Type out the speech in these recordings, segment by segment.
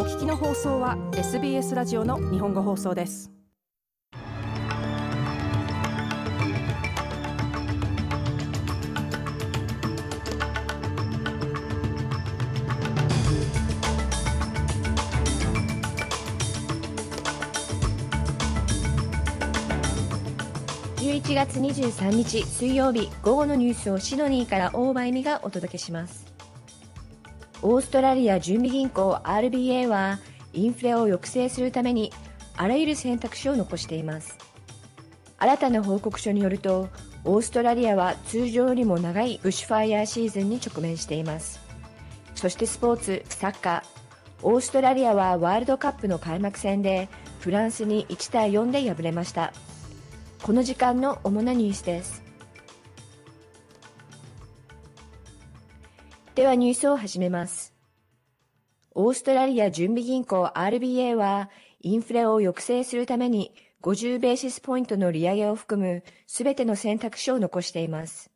お聞きの放送は SBS ラジオの日本語放送です。11月23日水曜日午後のニュースをシドニーから大場恵美がお届けします。オーストラリア準備銀行 RBA はインフレを抑制するためにあらゆる選択肢を残しています。新たな報告書によるとオーストラリアは通常よりも長いブッシュファイヤーシーズンに直面しています。そしてスポーツサッカー。オーストラリアはワールドカップの開幕戦でフランスに1対4で敗れました。この時間の主なニュースです。ではニュースを始めます。オーストラリア準備銀行 RBA はインフレを抑制するために50ベーシスポイントの利上げを含むすべての選択肢を残しています。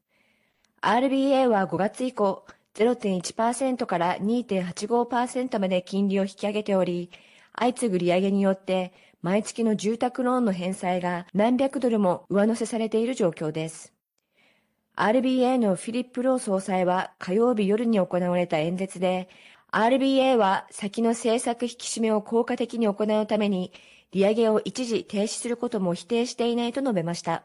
RBA は5月以降0.1%から2.85%まで金利を引き上げており、相次ぐ利上げによって毎月の住宅ローンの返済が何百ドルも上乗せされている状況です。RBA のフィリップ・ロー総裁は火曜日夜に行われた演説で、RBA は先の政策引き締めを効果的に行うために、利上げを一時停止することも否定していないと述べました。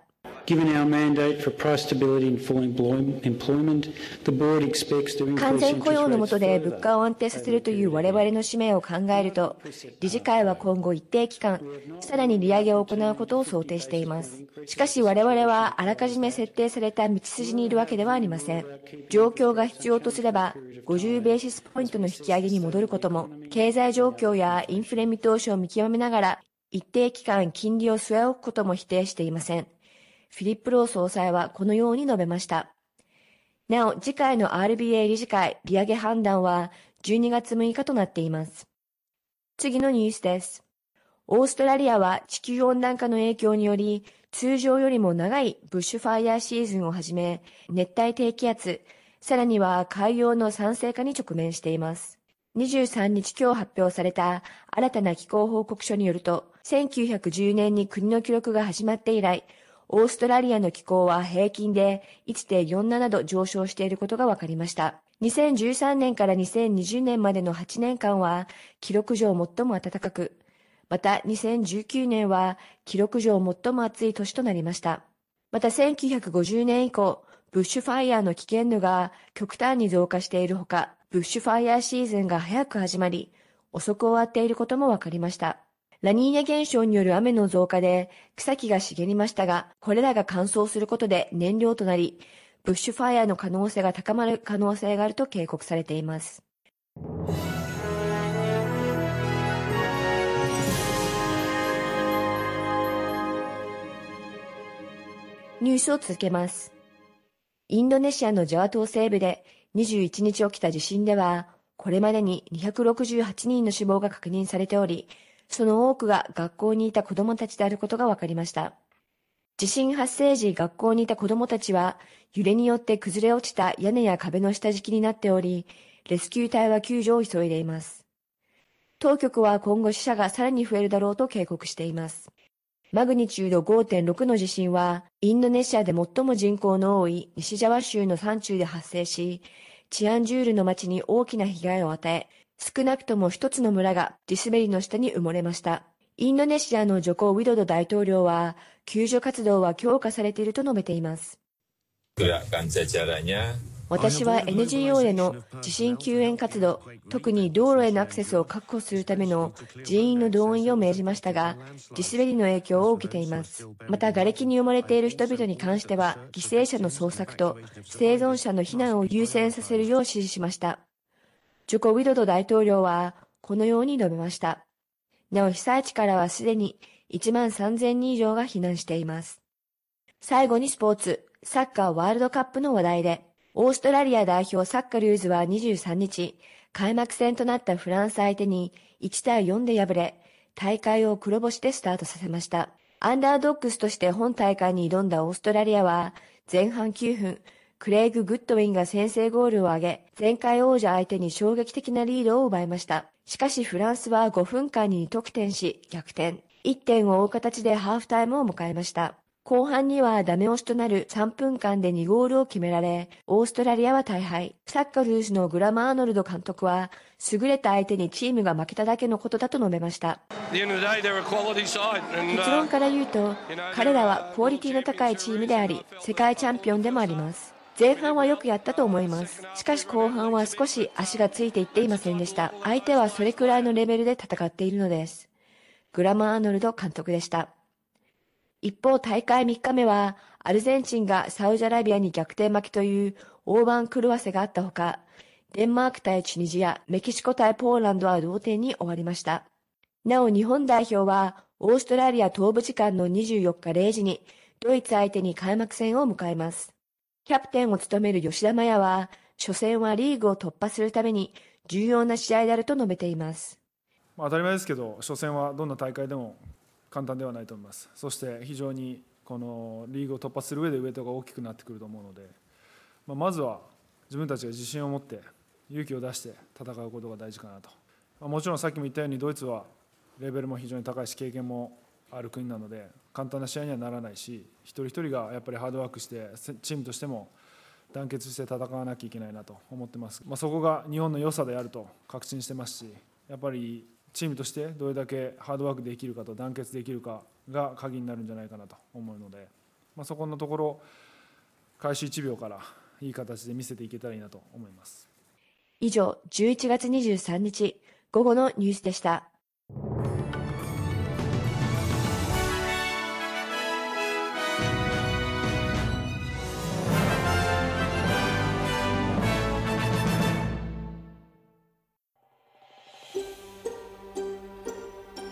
完全雇用の下で物価を安定させるという我々の使命を考えると、理事会は今後一定期間、さらに利上げを行うことを想定しています。しかし我々はあらかじめ設定された道筋にいるわけではありません。状況が必要とすれば、50ベーシスポイントの引き上げに戻ることも、経済状況やインフレ見通しを見極めながら、一定期間金利を据え置くことも否定していません。フィリップ・ロー総裁はこのように述べました。なお、次回の RBA 理事会利上げ判断は12月6日となっています。次のニュースです。オーストラリアは地球温暖化の影響により、通常よりも長いブッシュファイヤーシーズンをはじめ、熱帯低気圧、さらには海洋の酸性化に直面しています。23日今日発表された新たな気候報告書によると、1910年に国の記録が始まって以来、オーストラリアの気候は平均で1.47度上昇していることが分かりました。2013年から2020年までの8年間は記録上最も暖かく、また2019年は記録上最も暑い年となりました。また1950年以降、ブッシュファイヤーの危険度が極端に増加しているほか、ブッシュファイヤーシーズンが早く始まり、遅く終わっていることも分かりました。ラニーニャ現象による雨の増加で草木が茂りましたが、これらが乾燥することで燃料となり、ブッシュファイアの可能性が高まる可能性があると警告されています。ニュースを続けます。インドネシアのジャワ島西部で21日起きた地震では、これまでに268人の死亡が確認されており、その多くが学校にいた子供たちであることが分かりました。地震発生時、学校にいた子供たちは、揺れによって崩れ落ちた屋根や壁の下敷きになっており、レスキュー隊は救助を急いでいます。当局は今後死者がさらに増えるだろうと警告しています。マグニチュード5.6の地震は、インドネシアで最も人口の多い西ジャワ州の山中で発生し、チアンジュールの町に大きな被害を与え、少なくとも一つの村が地滑りの下に埋もれました。インドネシアのジョコ・ウィドド大統領は、救助活動は強化されていると述べています。私は NGO での地震救援活動、特に道路へのアクセスを確保するための人員の動員を命じましたが、地滑りの影響を受けています。また、瓦礫に埋もれている人々に関しては、犠牲者の捜索と生存者の避難を優先させるよう指示しました。ジョコ・ウィドド大統領はこのように述べました。なお被災地からはすでに1万3000人以上が避難しています。最後にスポーツ、サッカーワールドカップの話題で、オーストラリア代表サッカルーズは23日、開幕戦となったフランス相手に1対4で敗れ、大会を黒星でスタートさせました。アンダードッグスとして本大会に挑んだオーストラリアは、前半9分、クレイグ・グッドウィンが先制ゴールを挙げ、前回王者相手に衝撃的なリードを奪いました。しかしフランスは5分間に2得点し、逆転。1点を追う形でハーフタイムを迎えました。後半にはダメ押しとなる3分間で2ゴールを決められ、オーストラリアは大敗。サッカルーズのグラマーノルド監督は、優れた相手にチームが負けただけのことだと述べました。結論から言うと、彼らはクオリティの高いチームであり、世界チャンピオンでもあります。前半はよくやったと思います。しかし後半は少し足がついていっていませんでした。相手はそれくらいのレベルで戦っているのです。グラマーアーノルド監督でした。一方、大会3日目は、アルゼンチンがサウジアラビアに逆転負けという大番狂わせがあったほか、デンマーク対チュニジア、メキシコ対ポーランドは同点に終わりました。なお日本代表は、オーストラリア東部時間の24日0時に、ドイツ相手に開幕戦を迎えます。キャプテンを務める吉田麻也は、初戦はリーグを突破するために重要な試合であると述べています。ま当たり前ですけど、初戦はどんな大会でも簡単ではないと思います。そして非常にこのリーグを突破する上でウエイトが大きくなってくると思うので、まあ、まずは自分たちが自信を持って勇気を出して戦うことが大事かなと、まあ、もちろんさっきも言ったようにドイツはレベルも非常に高いし経験もある国なので簡単な試合にはならないし一人一人がやっぱりハードワークしてチームとしても団結して戦わなきゃいけないなと思ってます、まあ、そこが日本の良さであると確信してますしやっぱりチームとしてどれだけハードワークできるかと団結できるかが鍵になるんじゃないかなと思うので、まあ、そこのところ開始1秒からいい形で見せていけたらいいなと思います以上11月23日午後のニュースでした。